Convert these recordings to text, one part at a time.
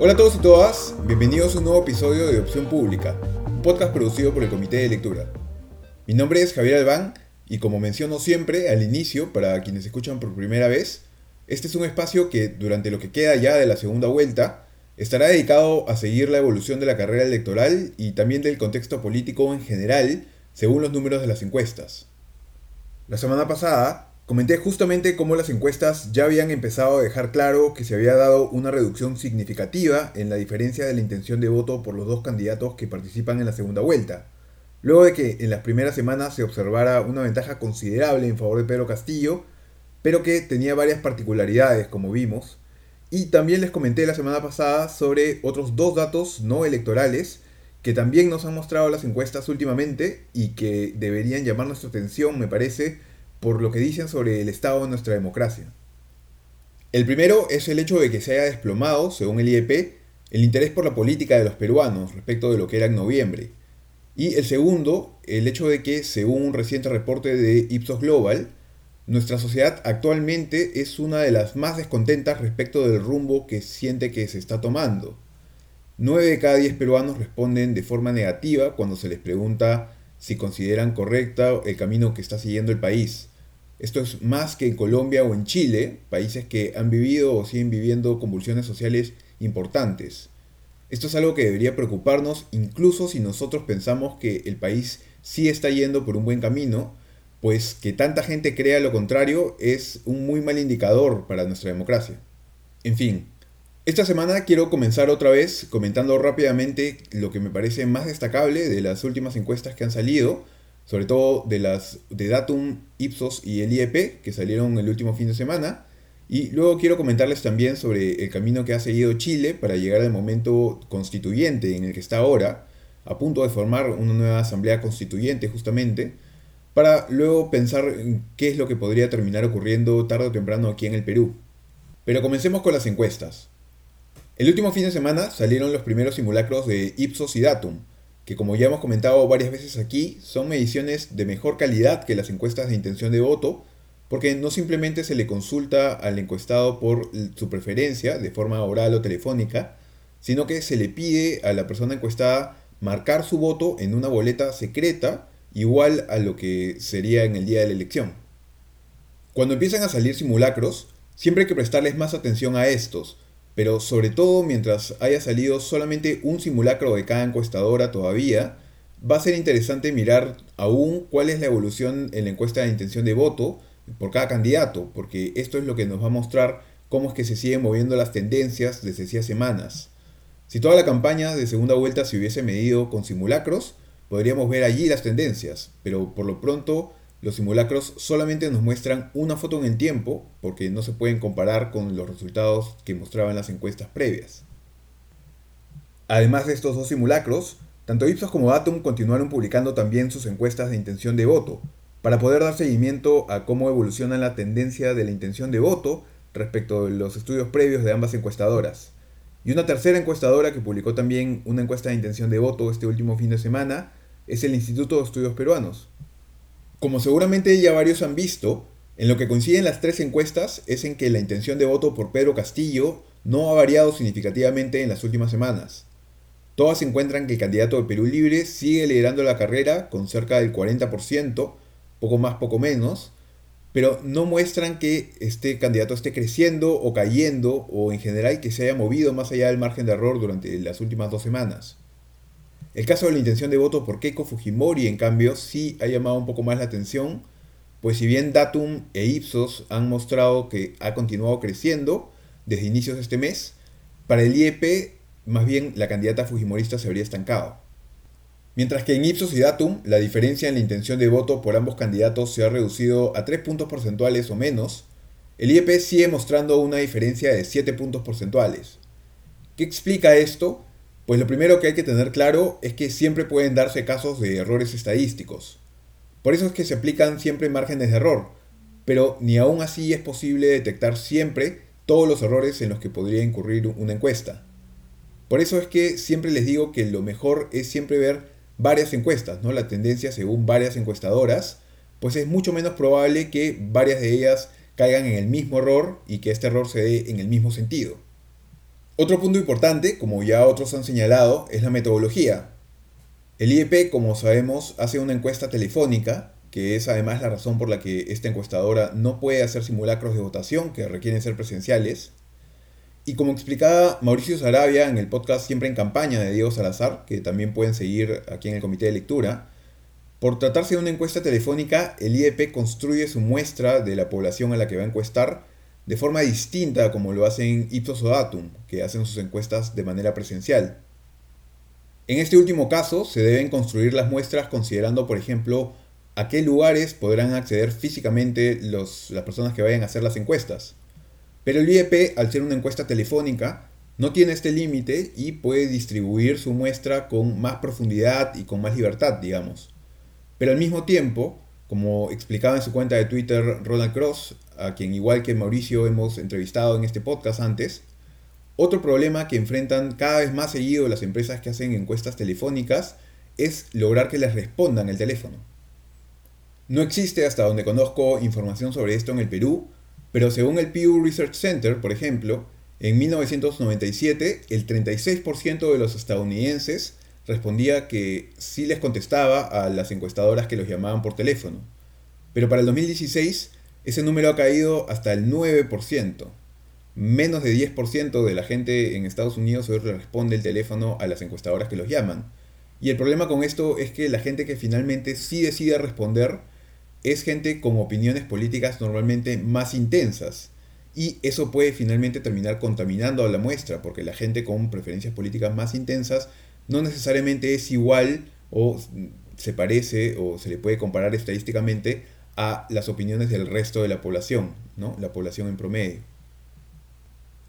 Hola a todos y todas, bienvenidos a un nuevo episodio de Opción Pública, un podcast producido por el Comité de Lectura. Mi nombre es Javier Albán y como menciono siempre al inicio, para quienes escuchan por primera vez, este es un espacio que durante lo que queda ya de la segunda vuelta estará dedicado a seguir la evolución de la carrera electoral y también del contexto político en general, según los números de las encuestas. La semana pasada comenté justamente cómo las encuestas ya habían empezado a dejar claro que se había dado una reducción significativa en la diferencia de la intención de voto por los dos candidatos que participan en la segunda vuelta, luego de que en las primeras semanas se observara una ventaja considerable en favor de Pedro Castillo, pero que tenía varias particularidades, como vimos, y también les comenté la semana pasada sobre otros dos datos no electorales que también nos han mostrado las encuestas últimamente y que deberían llamar nuestra atención, me parece, por lo que dicen sobre el estado de nuestra democracia. El primero es el hecho de que se haya desplomado, según el IEP, el interés por la política de los peruanos respecto de lo que era en noviembre. Y el segundo, el hecho de que, según un reciente reporte de Ipsos Global, nuestra sociedad actualmente es una de las más descontentas respecto del rumbo que siente que se está tomando. 9 de cada 10 peruanos responden de forma negativa cuando se les pregunta si consideran correcta el camino que está siguiendo el país. Esto es más que en Colombia o en Chile, países que han vivido o siguen viviendo convulsiones sociales importantes. Esto es algo que debería preocuparnos incluso si nosotros pensamos que el país sí está yendo por un buen camino, pues que tanta gente crea lo contrario es un muy mal indicador para nuestra democracia. En fin, esta semana quiero comenzar otra vez comentando rápidamente lo que me parece más destacable de las últimas encuestas que han salido, sobre todo de las de Datum, Ipsos y el IEP, que salieron el último fin de semana. Y luego quiero comentarles también sobre el camino que ha seguido Chile para llegar al momento constituyente en el que está ahora, a punto de formar una nueva asamblea constituyente justamente, para luego pensar en qué es lo que podría terminar ocurriendo tarde o temprano aquí en el Perú. Pero comencemos con las encuestas. El último fin de semana salieron los primeros simulacros de Ipsos y Datum, que como ya hemos comentado varias veces aquí, son mediciones de mejor calidad que las encuestas de intención de voto, porque no simplemente se le consulta al encuestado por su preferencia de forma oral o telefónica, sino que se le pide a la persona encuestada marcar su voto en una boleta secreta igual a lo que sería en el día de la elección. Cuando empiezan a salir simulacros, siempre hay que prestarles más atención a estos, pero sobre todo mientras haya salido solamente un simulacro de cada encuestadora todavía, va a ser interesante mirar aún cuál es la evolución en la encuesta de intención de voto por cada candidato, porque esto es lo que nos va a mostrar cómo es que se siguen moviendo las tendencias desde hacía semanas. Si toda la campaña de segunda vuelta se hubiese medido con simulacros, podríamos ver allí las tendencias, pero por lo pronto los simulacros solamente nos muestran una foto en el tiempo porque no se pueden comparar con los resultados que mostraban las encuestas previas. Además de estos dos simulacros, tanto Ipsos como Datum continuaron publicando también sus encuestas de intención de voto, para poder dar seguimiento a cómo evoluciona la tendencia de la intención de voto respecto de los estudios previos de ambas encuestadoras. Y una tercera encuestadora que publicó también una encuesta de intención de voto este último fin de semana es el Instituto de Estudios Peruanos, como seguramente ya varios han visto, en lo que coinciden las tres encuestas es en que la intención de voto por Pedro Castillo no ha variado significativamente en las últimas semanas. Todas encuentran que el candidato de Perú Libre sigue liderando la carrera con cerca del 40%, poco más, poco menos, pero no muestran que este candidato esté creciendo o cayendo o en general que se haya movido más allá del margen de error durante las últimas dos semanas. El caso de la intención de voto por Keiko Fujimori, en cambio, sí ha llamado un poco más la atención, pues si bien Datum e Ipsos han mostrado que ha continuado creciendo desde inicios de este mes, para el IEP más bien la candidata fujimorista se habría estancado. Mientras que en Ipsos y Datum la diferencia en la intención de voto por ambos candidatos se ha reducido a 3 puntos porcentuales o menos, el IEP sigue mostrando una diferencia de 7 puntos porcentuales. ¿Qué explica esto? Pues lo primero que hay que tener claro es que siempre pueden darse casos de errores estadísticos. Por eso es que se aplican siempre márgenes de error, pero ni aún así es posible detectar siempre todos los errores en los que podría incurrir una encuesta. Por eso es que siempre les digo que lo mejor es siempre ver varias encuestas, ¿no? La tendencia según varias encuestadoras, pues es mucho menos probable que varias de ellas caigan en el mismo error y que este error se dé en el mismo sentido. Otro punto importante, como ya otros han señalado, es la metodología. El IEP, como sabemos, hace una encuesta telefónica, que es además la razón por la que esta encuestadora no puede hacer simulacros de votación que requieren ser presenciales. Y como explicaba Mauricio Sarabia en el podcast Siempre en Campaña de Diego Salazar, que también pueden seguir aquí en el comité de lectura, por tratarse de una encuesta telefónica, el IEP construye su muestra de la población a la que va a encuestar de forma distinta como lo hacen Ipsos o Datum, que hacen sus encuestas de manera presencial. En este último caso, se deben construir las muestras considerando, por ejemplo, a qué lugares podrán acceder físicamente las personas que vayan a hacer las encuestas. Pero el IEP, al ser una encuesta telefónica, no tiene este límite y puede distribuir su muestra con más profundidad y con más libertad, digamos. Pero al mismo tiempo, como explicaba en su cuenta de Twitter Ronald Cross, a quien igual que Mauricio hemos entrevistado en este podcast antes, otro problema que enfrentan cada vez más seguido las empresas que hacen encuestas telefónicas es lograr que les respondan el teléfono. No existe hasta donde conozco información sobre esto en el Perú, pero según el Pew Research Center, por ejemplo, en 1997 el 36% de los estadounidenses respondía que sí les contestaba a las encuestadoras que los llamaban por teléfono. Pero para el 2016 ese número ha caído hasta el 9%. Menos de 10% de la gente en Estados Unidos hoy responde el teléfono a las encuestadoras que los llaman. Y el problema con esto es que la gente que finalmente sí decide responder es gente con opiniones políticas normalmente más intensas. Y eso puede finalmente terminar contaminando a la muestra, porque la gente con preferencias políticas más intensas no necesariamente es igual o se parece o se le puede comparar estadísticamente a las opiniones del resto de la población, ¿no? la población en promedio.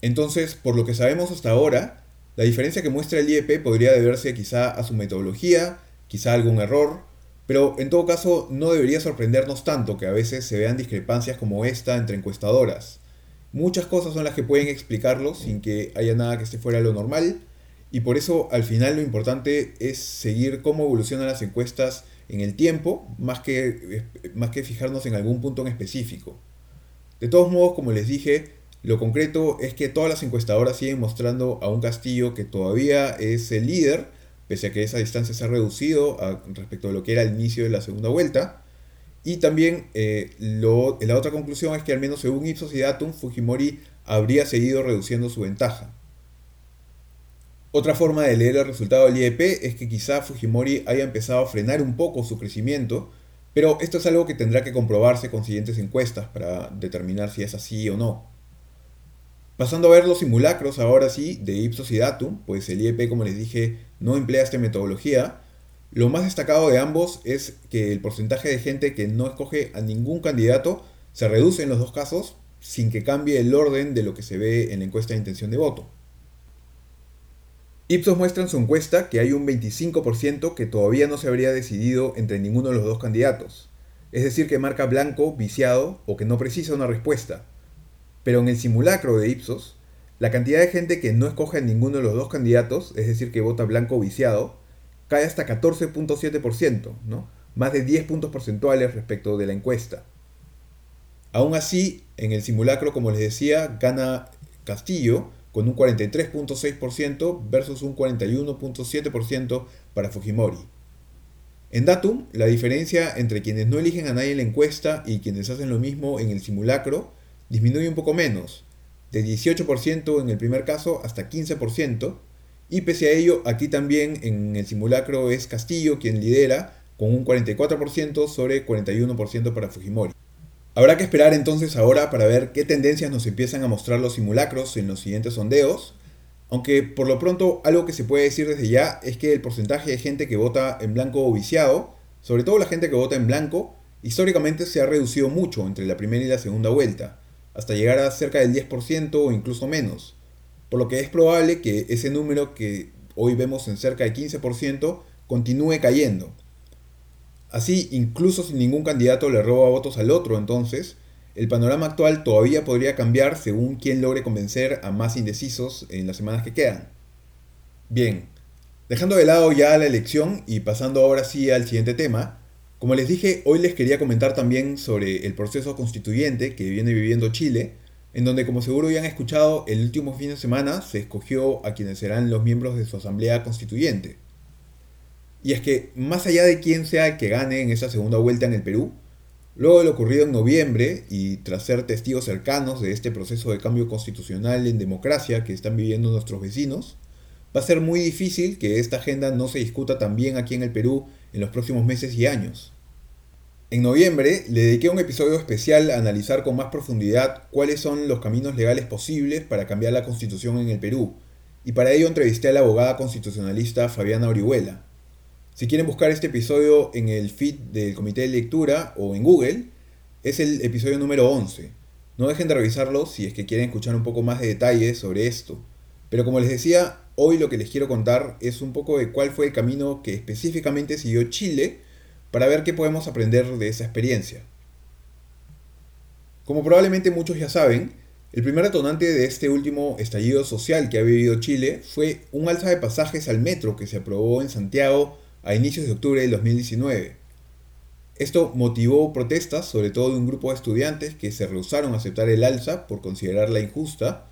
Entonces, por lo que sabemos hasta ahora, la diferencia que muestra el IEP podría deberse quizá a su metodología, quizá a algún error, pero en todo caso no debería sorprendernos tanto que a veces se vean discrepancias como esta entre encuestadoras. Muchas cosas son las que pueden explicarlo sin que haya nada que esté fuera de lo normal, y por eso al final lo importante es seguir cómo evolucionan las encuestas en el tiempo, más que, más que fijarnos en algún punto en específico. De todos modos, como les dije, lo concreto es que todas las encuestadoras siguen mostrando a un Castillo que todavía es el líder, pese a que esa distancia se ha reducido respecto a lo que era el inicio de la segunda vuelta. Y también eh, la otra conclusión es que al menos según Ipsos y Datum, Fujimori habría seguido reduciendo su ventaja. Otra forma de leer el resultado del IEP es que quizá Fujimori haya empezado a frenar un poco su crecimiento, pero esto es algo que tendrá que comprobarse con siguientes encuestas para determinar si es así o no. Pasando a ver los simulacros ahora sí de Ipsos y Datum, pues el IEP como les dije no emplea esta metodología, lo más destacado de ambos es que el porcentaje de gente que no escoge a ningún candidato se reduce en los dos casos sin que cambie el orden de lo que se ve en la encuesta de intención de voto. Ipsos muestra en su encuesta que hay un 25% que todavía no se habría decidido entre ninguno de los dos candidatos, es decir, que marca blanco, viciado o que no precisa una respuesta. Pero en el simulacro de Ipsos, la cantidad de gente que no escoge a ninguno de los dos candidatos, es decir, que vota blanco o viciado, cae hasta 14.7%, ¿no? más de 10 puntos porcentuales respecto de la encuesta. Aún así, en el simulacro, como les decía, gana Castillo, con un 43.6% versus un 41.7% para Fujimori. En Datum, la diferencia entre quienes no eligen a nadie en la encuesta y quienes hacen lo mismo en el simulacro disminuye un poco menos, de 18% en el primer caso hasta 15%, y pese a ello, aquí también en el simulacro es Castillo quien lidera con un 44% sobre 41% para Fujimori. Habrá que esperar entonces ahora para ver qué tendencias nos empiezan a mostrar los simulacros en los siguientes sondeos, aunque por lo pronto algo que se puede decir desde ya es que el porcentaje de gente que vota en blanco o viciado, sobre todo la gente que vota en blanco, históricamente se ha reducido mucho entre la primera y la segunda vuelta, hasta llegar a cerca del 10% o incluso menos, por lo que es probable que ese número que hoy vemos en cerca de 15% continúe cayendo. Así, incluso si ningún candidato le roba votos al otro, entonces, el panorama actual todavía podría cambiar según quien logre convencer a más indecisos en las semanas que quedan. Bien, dejando de lado ya la elección y pasando ahora sí al siguiente tema, como les dije, hoy les quería comentar también sobre el proceso constituyente que viene viviendo Chile, en donde como seguro ya han escuchado, el último fin de semana se escogió a quienes serán los miembros de su asamblea constituyente. Y es que, más allá de quién sea el que gane en esa segunda vuelta en el Perú, luego de lo ocurrido en noviembre y tras ser testigos cercanos de este proceso de cambio constitucional en democracia que están viviendo nuestros vecinos, va a ser muy difícil que esta agenda no se discuta también aquí en el Perú en los próximos meses y años. En noviembre le dediqué un episodio especial a analizar con más profundidad cuáles son los caminos legales posibles para cambiar la constitución en el Perú, y para ello entrevisté a la abogada constitucionalista Fabiana Orihuela. Si quieren buscar este episodio en el feed del comité de lectura o en Google, es el episodio número 11. No dejen de revisarlo si es que quieren escuchar un poco más de detalles sobre esto. Pero como les decía, hoy lo que les quiero contar es un poco de cuál fue el camino que específicamente siguió Chile para ver qué podemos aprender de esa experiencia. Como probablemente muchos ya saben, el primer detonante de este último estallido social que ha vivido Chile fue un alza de pasajes al metro que se aprobó en Santiago a inicios de octubre del 2019. Esto motivó protestas, sobre todo de un grupo de estudiantes que se rehusaron a aceptar el alza por considerarla injusta,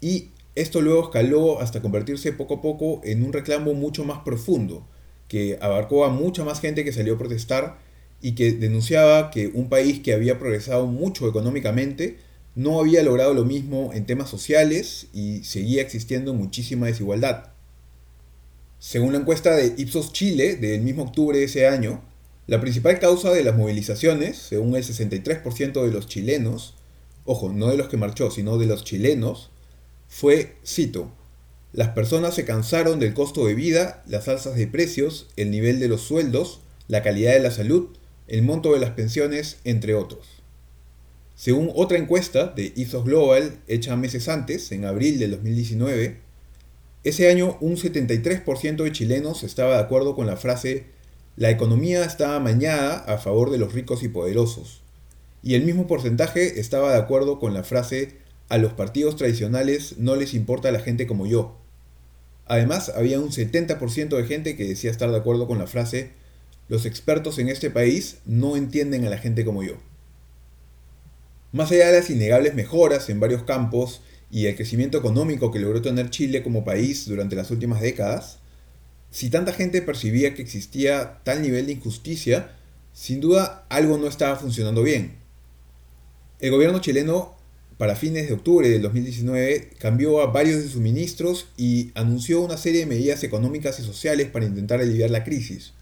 y esto luego escaló hasta convertirse poco a poco en un reclamo mucho más profundo, que abarcó a mucha más gente que salió a protestar y que denunciaba que un país que había progresado mucho económicamente no había logrado lo mismo en temas sociales y seguía existiendo muchísima desigualdad. Según la encuesta de Ipsos Chile del mismo octubre de ese año, la principal causa de las movilizaciones, según el 63% de los chilenos, ojo, no de los que marchó, sino de los chilenos, fue, cito, las personas se cansaron del costo de vida, las alzas de precios, el nivel de los sueldos, la calidad de la salud, el monto de las pensiones, entre otros. Según otra encuesta de Ipsos Global hecha meses antes, en abril de 2019, ese año un 73% de chilenos estaba de acuerdo con la frase la economía está amañada a favor de los ricos y poderosos. Y el mismo porcentaje estaba de acuerdo con la frase a los partidos tradicionales no les importa la gente como yo. Además, había un 70% de gente que decía estar de acuerdo con la frase los expertos en este país no entienden a la gente como yo. Más allá de las innegables mejoras en varios campos y el crecimiento económico que logró tener Chile como país durante las últimas décadas, si tanta gente percibía que existía tal nivel de injusticia, sin duda algo no estaba funcionando bien. El gobierno chileno, para fines de octubre del 2019, cambió a varios de sus ministros y anunció una serie de medidas económicas y sociales para intentar aliviar la crisis.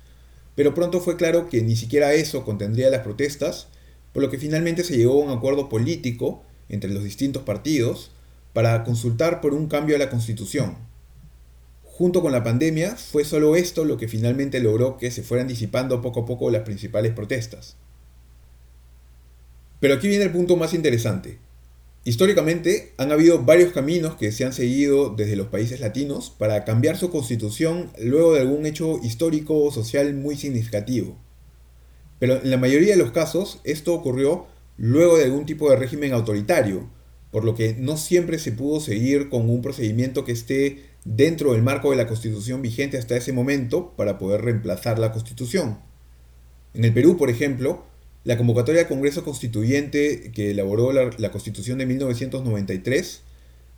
Pero pronto fue claro que ni siquiera eso contendría las protestas, por lo que finalmente se llegó a un acuerdo político entre los distintos partidos para consultar por un cambio a la constitución. Junto con la pandemia, fue solo esto lo que finalmente logró que se fueran disipando poco a poco las principales protestas. Pero aquí viene el punto más interesante. Históricamente han habido varios caminos que se han seguido desde los países latinos para cambiar su constitución luego de algún hecho histórico o social muy significativo. Pero en la mayoría de los casos esto ocurrió luego de algún tipo de régimen autoritario, por lo que no siempre se pudo seguir con un procedimiento que esté dentro del marco de la constitución vigente hasta ese momento para poder reemplazar la constitución. En el Perú, por ejemplo, la convocatoria al Congreso Constituyente que elaboró la, constitución de 1993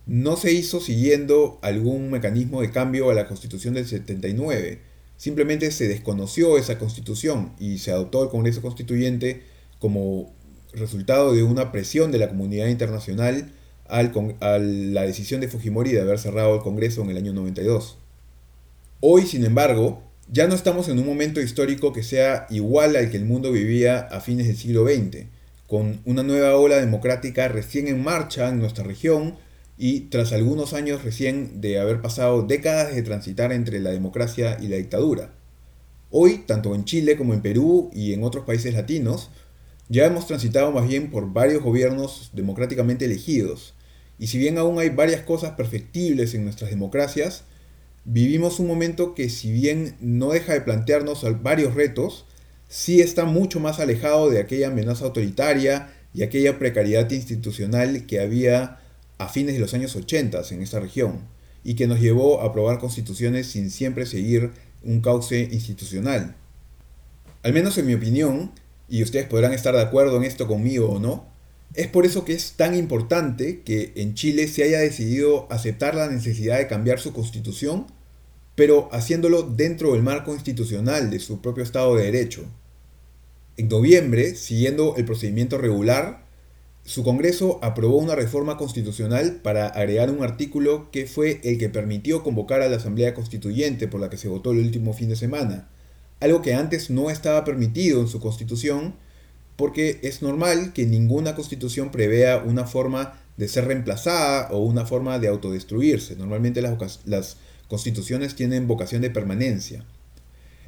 no se hizo siguiendo algún mecanismo de cambio a la constitución del 79. Simplemente se desconoció esa constitución y se adoptó el Congreso Constituyente como resultado de una presión de la comunidad internacional al, a la decisión de Fujimori de haber cerrado el Congreso en el año 92. Hoy, sin embargo, ya no estamos en un momento histórico que sea igual al que el mundo vivía a fines del siglo XX, con una nueva ola democrática recién en marcha en nuestra región y tras algunos años recién de haber pasado décadas de transitar entre la democracia y la dictadura. Hoy, tanto en Chile como en Perú y en otros países latinos, ya hemos transitado más bien por varios gobiernos democráticamente elegidos, y si bien aún hay varias cosas perfectibles en nuestras democracias, vivimos un momento que si bien no deja de plantearnos varios retos, sí está mucho más alejado de aquella amenaza autoritaria y aquella precariedad institucional que había a fines de los años 80 en esta región, y que nos llevó a aprobar constituciones sin siempre seguir un cauce institucional. Al menos en mi opinión, y ustedes podrán estar de acuerdo en esto conmigo o no, Es por eso que es tan importante que en Chile se haya decidido aceptar la necesidad de cambiar su constitución, pero haciéndolo dentro del marco institucional de su propio Estado de Derecho. En noviembre, siguiendo el procedimiento regular, su Congreso aprobó una reforma constitucional para agregar un artículo que fue el que permitió convocar a la Asamblea Constituyente por la que se votó el último fin de semana, algo que antes no estaba permitido en su constitución porque es normal que ninguna constitución prevea una forma de ser reemplazada o una forma de autodestruirse. Normalmente las, las constituciones tienen vocación de permanencia.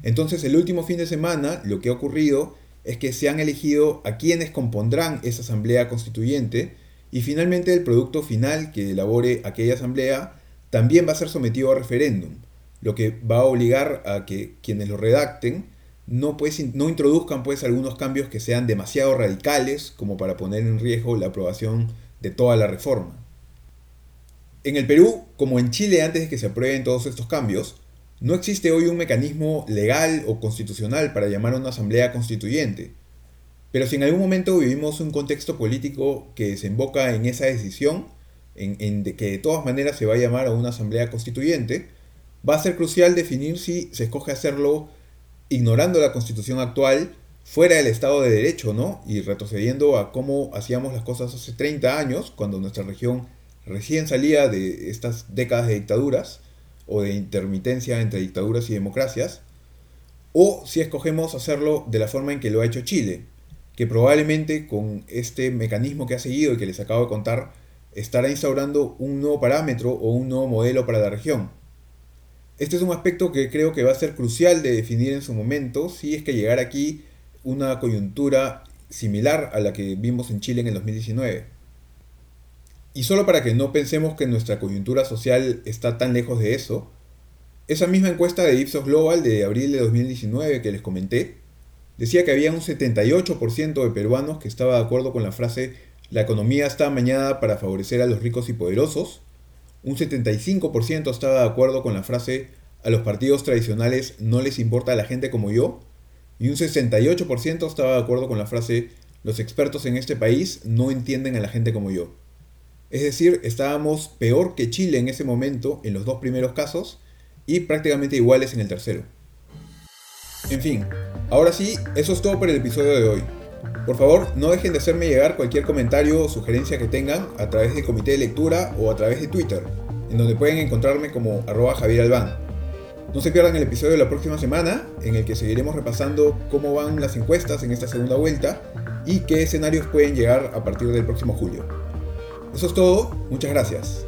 Entonces el último fin de semana lo que ha ocurrido es que se han elegido a quienes compondrán esa asamblea constituyente y finalmente el producto final que elabore aquella asamblea también va a ser sometido a referéndum, lo que va a obligar a que quienes lo redacten no, pues, no introduzcan pues algunos cambios que sean demasiado radicales como para poner en riesgo la aprobación de toda la reforma. En el Perú, como en Chile antes de que se aprueben todos estos cambios, no existe hoy un mecanismo legal o constitucional para llamar a una asamblea constituyente, pero si en algún momento vivimos un contexto político que desemboca en esa decisión, en, que de todas maneras se va a llamar a una asamblea constituyente, va a ser crucial definir si se escoge hacerlo ignorando la constitución actual, fuera del Estado de Derecho, ¿no? Y retrocediendo a cómo hacíamos las cosas hace 30 años, cuando nuestra región recién salía de estas décadas de dictaduras, o de intermitencia entre dictaduras y democracias, o si escogemos hacerlo de la forma en que lo ha hecho Chile, que probablemente con este mecanismo que ha seguido y que les acabo de contar, estará instaurando un nuevo parámetro o un nuevo modelo para la región. Este es un aspecto que creo que va a ser crucial de definir en su momento si es que llegar aquí una coyuntura similar a la que vimos en Chile en el 2019. Y solo para que no pensemos que nuestra coyuntura social está tan lejos de eso, esa misma encuesta de Ipsos Global de abril de 2019 que les comenté, decía que había un 78% de peruanos que estaba de acuerdo con la frase la economía está amañada para favorecer a los ricos y poderosos, un 75% estaba de acuerdo con la frase a los partidos tradicionales no les importa la gente como yo, y un 68% estaba de acuerdo con la frase los expertos en este país no entienden a la gente como yo. Es decir, estábamos peor que Chile en ese momento en los dos primeros casos y prácticamente iguales en el tercero. En fin, ahora sí, eso es todo por el episodio de hoy. Por favor, no dejen de hacerme llegar cualquier comentario o sugerencia que tengan a través del comité de lectura o a través de Twitter, en donde pueden encontrarme como arroba Javier Albán. No se pierdan el episodio de la próxima semana, en el que seguiremos repasando cómo van las encuestas en esta segunda vuelta y qué escenarios pueden llegar a partir del próximo julio. Eso es todo, muchas gracias.